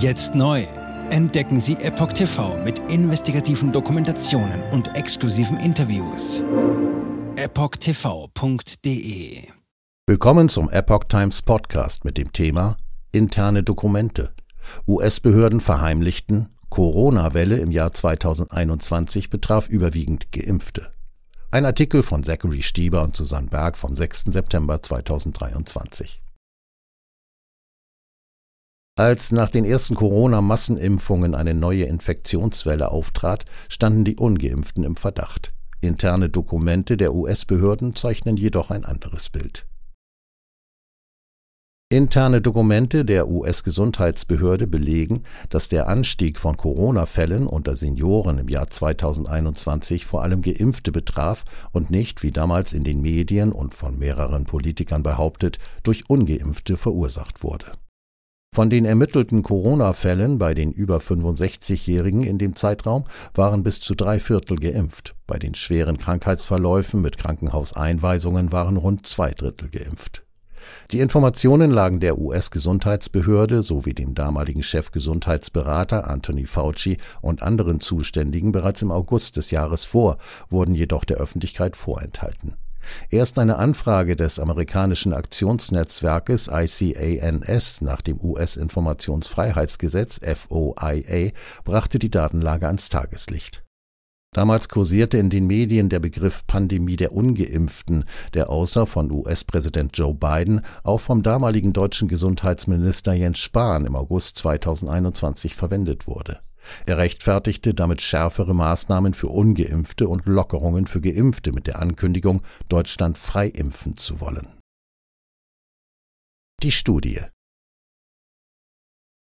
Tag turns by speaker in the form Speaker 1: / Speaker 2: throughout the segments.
Speaker 1: Jetzt neu. Entdecken Sie Epoch TV mit investigativen Dokumentationen und exklusiven Interviews. EpochTV.de
Speaker 2: Willkommen zum Epoch Times Podcast mit dem Thema Interne Dokumente. US-Behörden verheimlichten, Corona-Welle im Jahr 2021 betraf überwiegend Geimpfte. Ein Artikel von Zachary Stieber und Susanne Berg vom 6. September 2023. Als nach den ersten Corona-Massenimpfungen eine neue Infektionswelle auftrat, standen die ungeimpften im Verdacht. Interne Dokumente der US-Behörden zeichnen jedoch ein anderes Bild. Interne Dokumente der US-Gesundheitsbehörde belegen, dass der Anstieg von Corona-Fällen unter Senioren im Jahr 2021 vor allem Geimpfte betraf und nicht, wie damals in den Medien und von mehreren Politikern behauptet, durch ungeimpfte verursacht wurde. Von den ermittelten Corona-Fällen bei den über 65-Jährigen in dem Zeitraum waren bis zu drei Viertel geimpft. Bei den schweren Krankheitsverläufen mit Krankenhauseinweisungen waren rund zwei Drittel geimpft. Die Informationen lagen der US-Gesundheitsbehörde sowie dem damaligen Chefgesundheitsberater Anthony Fauci und anderen Zuständigen bereits im August des Jahres vor, wurden jedoch der Öffentlichkeit vorenthalten. Erst eine Anfrage des amerikanischen Aktionsnetzwerkes ICANS nach dem US-Informationsfreiheitsgesetz FOIA brachte die Datenlage ans Tageslicht. Damals kursierte in den Medien der Begriff Pandemie der Ungeimpften, der außer von US-Präsident Joe Biden auch vom damaligen deutschen Gesundheitsminister Jens Spahn im August 2021 verwendet wurde. Er rechtfertigte damit schärfere Maßnahmen für ungeimpfte und Lockerungen für geimpfte mit der Ankündigung, Deutschland freiimpfen zu wollen. Die Studie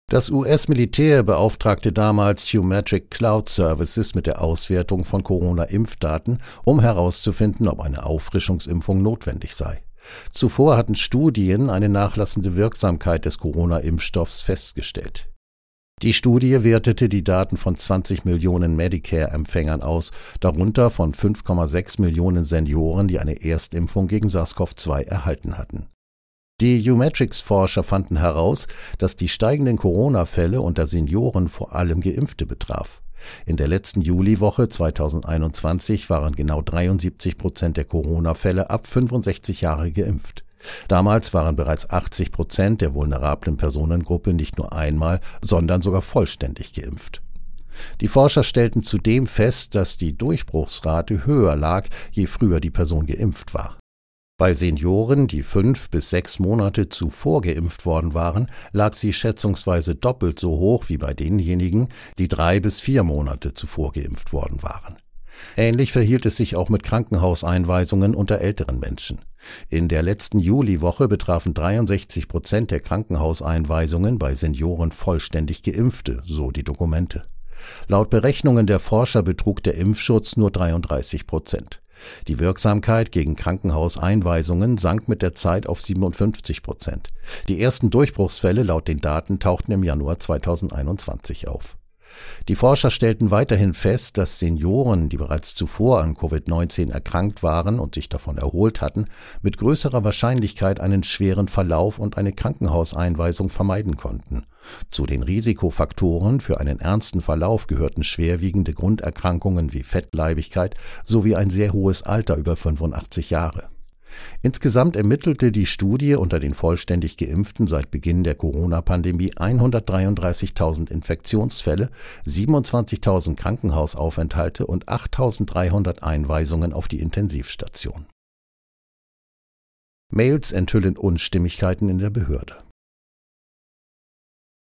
Speaker 2: das US-Militär beauftragte damals Humetric Cloud Services mit der Auswertung von Corona-Impfdaten, um herauszufinden, ob eine Auffrischungsimpfung notwendig sei. Zuvor hatten Studien eine nachlassende Wirksamkeit des Corona-Impfstoffs festgestellt. Die Studie wertete die Daten von 20 Millionen Medicare-Empfängern aus, darunter von 5,6 Millionen Senioren, die eine Erstimpfung gegen SARS-CoV-2 erhalten hatten. Die Umetrics-Forscher fanden heraus, dass die steigenden Corona-Fälle unter Senioren vor allem Geimpfte betraf. In der letzten Juliwoche 2021 waren genau 73 Prozent der Corona-Fälle ab 65 Jahre geimpft. Damals waren bereits 80 Prozent der vulnerablen Personengruppe nicht nur einmal, sondern sogar vollständig geimpft. Die Forscher stellten zudem fest, dass die Durchbruchsrate höher lag, je früher die Person geimpft war. Bei Senioren, die fünf bis sechs Monate zuvor geimpft worden waren, lag sie schätzungsweise doppelt so hoch wie bei denjenigen, die drei bis vier Monate zuvor geimpft worden waren. Ähnlich verhielt es sich auch mit Krankenhauseinweisungen unter älteren Menschen. In der letzten Juliwoche betrafen 63 Prozent der Krankenhauseinweisungen bei Senioren vollständig Geimpfte, so die Dokumente. Laut Berechnungen der Forscher betrug der Impfschutz nur 33 Prozent. Die Wirksamkeit gegen Krankenhauseinweisungen sank mit der Zeit auf 57 Prozent. Die ersten Durchbruchsfälle laut den Daten tauchten im Januar 2021 auf. Die Forscher stellten weiterhin fest, dass Senioren, die bereits zuvor an Covid-19 erkrankt waren und sich davon erholt hatten, mit größerer Wahrscheinlichkeit einen schweren Verlauf und eine Krankenhauseinweisung vermeiden konnten. Zu den Risikofaktoren für einen ernsten Verlauf gehörten schwerwiegende Grunderkrankungen wie Fettleibigkeit sowie ein sehr hohes Alter über 85 Jahre. Insgesamt ermittelte die Studie unter den vollständig Geimpften seit Beginn der Corona-Pandemie 133.000 Infektionsfälle, 27.000 Krankenhausaufenthalte und 8.300 Einweisungen auf die Intensivstation. Mails enthüllen Unstimmigkeiten in der Behörde.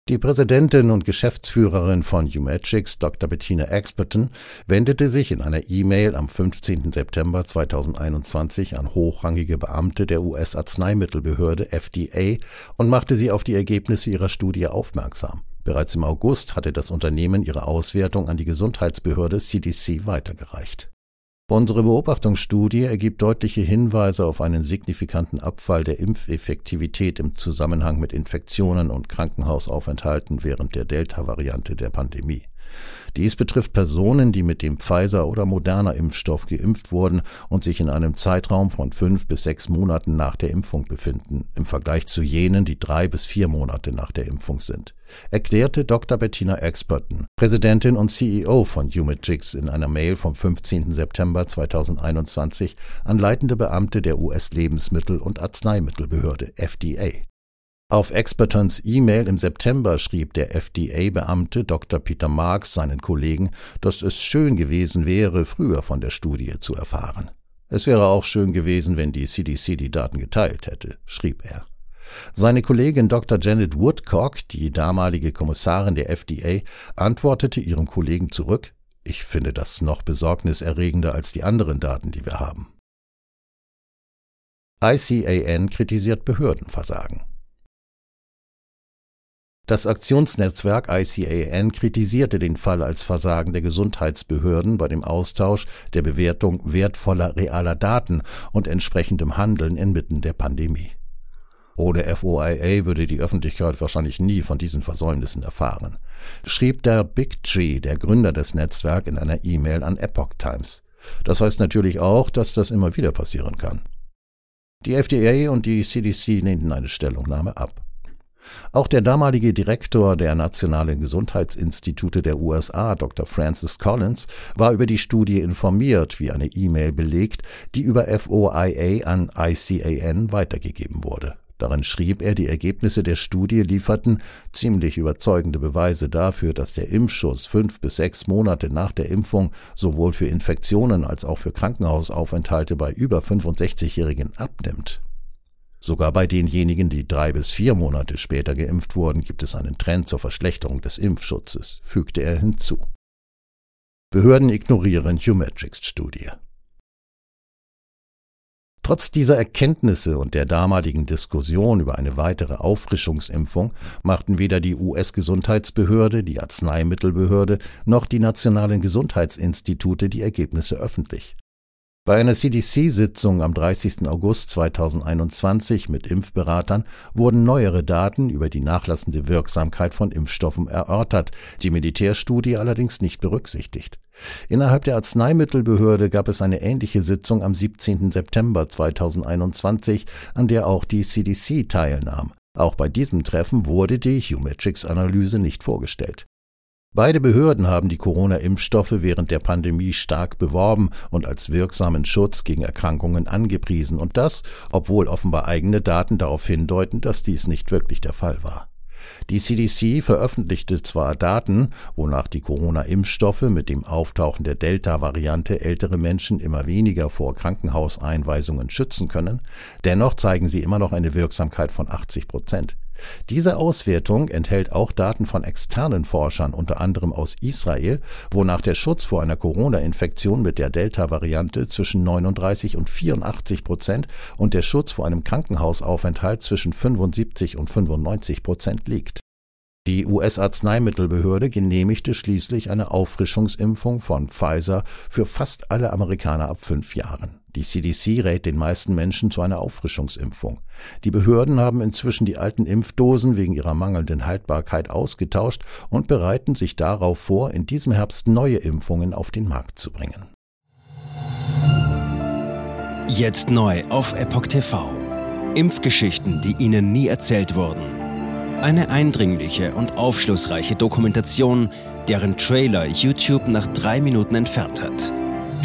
Speaker 2: Die Präsidentin und Geschäftsführerin von Humatrix, Dr. Bettina Experton, wendete sich in einer E-Mail am 15. September 2021 an hochrangige Beamte der US-Arzneimittelbehörde FDA und machte sie auf die Ergebnisse ihrer Studie aufmerksam. Bereits im August hatte das Unternehmen ihre Auswertung an die Gesundheitsbehörde CDC weitergereicht. Unsere Beobachtungsstudie ergibt deutliche Hinweise auf einen signifikanten Abfall der Impfeffektivität im Zusammenhang mit Infektionen und Krankenhausaufenthalten während der Delta-Variante der Pandemie. Dies betrifft Personen, die mit dem Pfizer- oder Moderna-Impfstoff geimpft wurden und sich in einem Zeitraum von fünf bis sechs Monaten nach der Impfung befinden, im Vergleich zu jenen, die drei bis vier Monate nach der Impfung sind, erklärte Dr. Bettina Experton, Präsidentin und CEO von Humidjix in einer Mail vom 15. September 2021 an leitende Beamte der US-Lebensmittel- und Arzneimittelbehörde FDA. Auf Expertons E-Mail im September schrieb der FDA-Beamte Dr. Peter Marks seinen Kollegen, dass es schön gewesen wäre, früher von der Studie zu erfahren. Es wäre auch schön gewesen, wenn die CDC die Daten geteilt hätte, schrieb er. Seine Kollegin Dr. Janet Woodcock, die damalige Kommissarin der FDA, antwortete ihrem Kollegen zurück, ich finde das noch besorgniserregender als die anderen Daten, die wir haben. ICAN kritisiert Behördenversagen. Das Aktionsnetzwerk ICAN kritisierte den Fall als Versagen der Gesundheitsbehörden bei dem Austausch der Bewertung wertvoller realer Daten und entsprechendem Handeln inmitten der Pandemie. Ohne FOIA würde die Öffentlichkeit wahrscheinlich nie von diesen Versäumnissen erfahren, schrieb der Big Tree, der Gründer des Netzwerks, in einer E-Mail an Epoch Times. Das heißt natürlich auch, dass das immer wieder passieren kann. Die FDA und die CDC lehnten eine Stellungnahme ab. Auch der damalige Direktor der Nationalen Gesundheitsinstitute der USA, Dr. Francis Collins, war über die Studie informiert, wie eine E-Mail belegt, die über FOIA an ICAN weitergegeben wurde. Darin schrieb er, die Ergebnisse der Studie lieferten ziemlich überzeugende Beweise dafür, dass der Impfschuss fünf bis sechs Monate nach der Impfung sowohl für Infektionen als auch für Krankenhausaufenthalte bei über 65-Jährigen abnimmt. Sogar bei denjenigen, die drei bis vier Monate später geimpft wurden, gibt es einen Trend zur Verschlechterung des Impfschutzes, fügte er hinzu. Behörden ignorieren Humetrics-Studie. Trotz dieser Erkenntnisse und der damaligen Diskussion über eine weitere Auffrischungsimpfung machten weder die US-Gesundheitsbehörde, die Arzneimittelbehörde noch die nationalen Gesundheitsinstitute die Ergebnisse öffentlich. Bei einer CDC-Sitzung am 30. August 2021 mit Impfberatern wurden neuere Daten über die nachlassende Wirksamkeit von Impfstoffen erörtert, die Militärstudie allerdings nicht berücksichtigt. Innerhalb der Arzneimittelbehörde gab es eine ähnliche Sitzung am 17. September 2021, an der auch die CDC teilnahm. Auch bei diesem Treffen wurde die Humetrix-Analyse nicht vorgestellt. Beide Behörden haben die Corona-Impfstoffe während der Pandemie stark beworben und als wirksamen Schutz gegen Erkrankungen angepriesen und das, obwohl offenbar eigene Daten darauf hindeuten, dass dies nicht wirklich der Fall war. Die CDC veröffentlichte zwar Daten, wonach die Corona-Impfstoffe mit dem Auftauchen der Delta-Variante ältere Menschen immer weniger vor Krankenhauseinweisungen schützen können, dennoch zeigen sie immer noch eine Wirksamkeit von 80 Prozent. Diese Auswertung enthält auch Daten von externen Forschern, unter anderem aus Israel, wonach der Schutz vor einer Corona-Infektion mit der Delta-Variante zwischen 39 und 84 Prozent und der Schutz vor einem Krankenhausaufenthalt zwischen 75 und 95 Prozent liegt. Die US-Arzneimittelbehörde genehmigte schließlich eine Auffrischungsimpfung von Pfizer für fast alle Amerikaner ab fünf Jahren. Die CDC rät den meisten Menschen zu einer Auffrischungsimpfung. Die Behörden haben inzwischen die alten Impfdosen wegen ihrer mangelnden Haltbarkeit ausgetauscht und bereiten sich darauf vor, in diesem Herbst neue Impfungen auf den Markt zu bringen.
Speaker 1: Jetzt neu auf Epoch TV. Impfgeschichten, die Ihnen nie erzählt wurden. Eine eindringliche und aufschlussreiche Dokumentation, deren Trailer YouTube nach drei Minuten entfernt hat.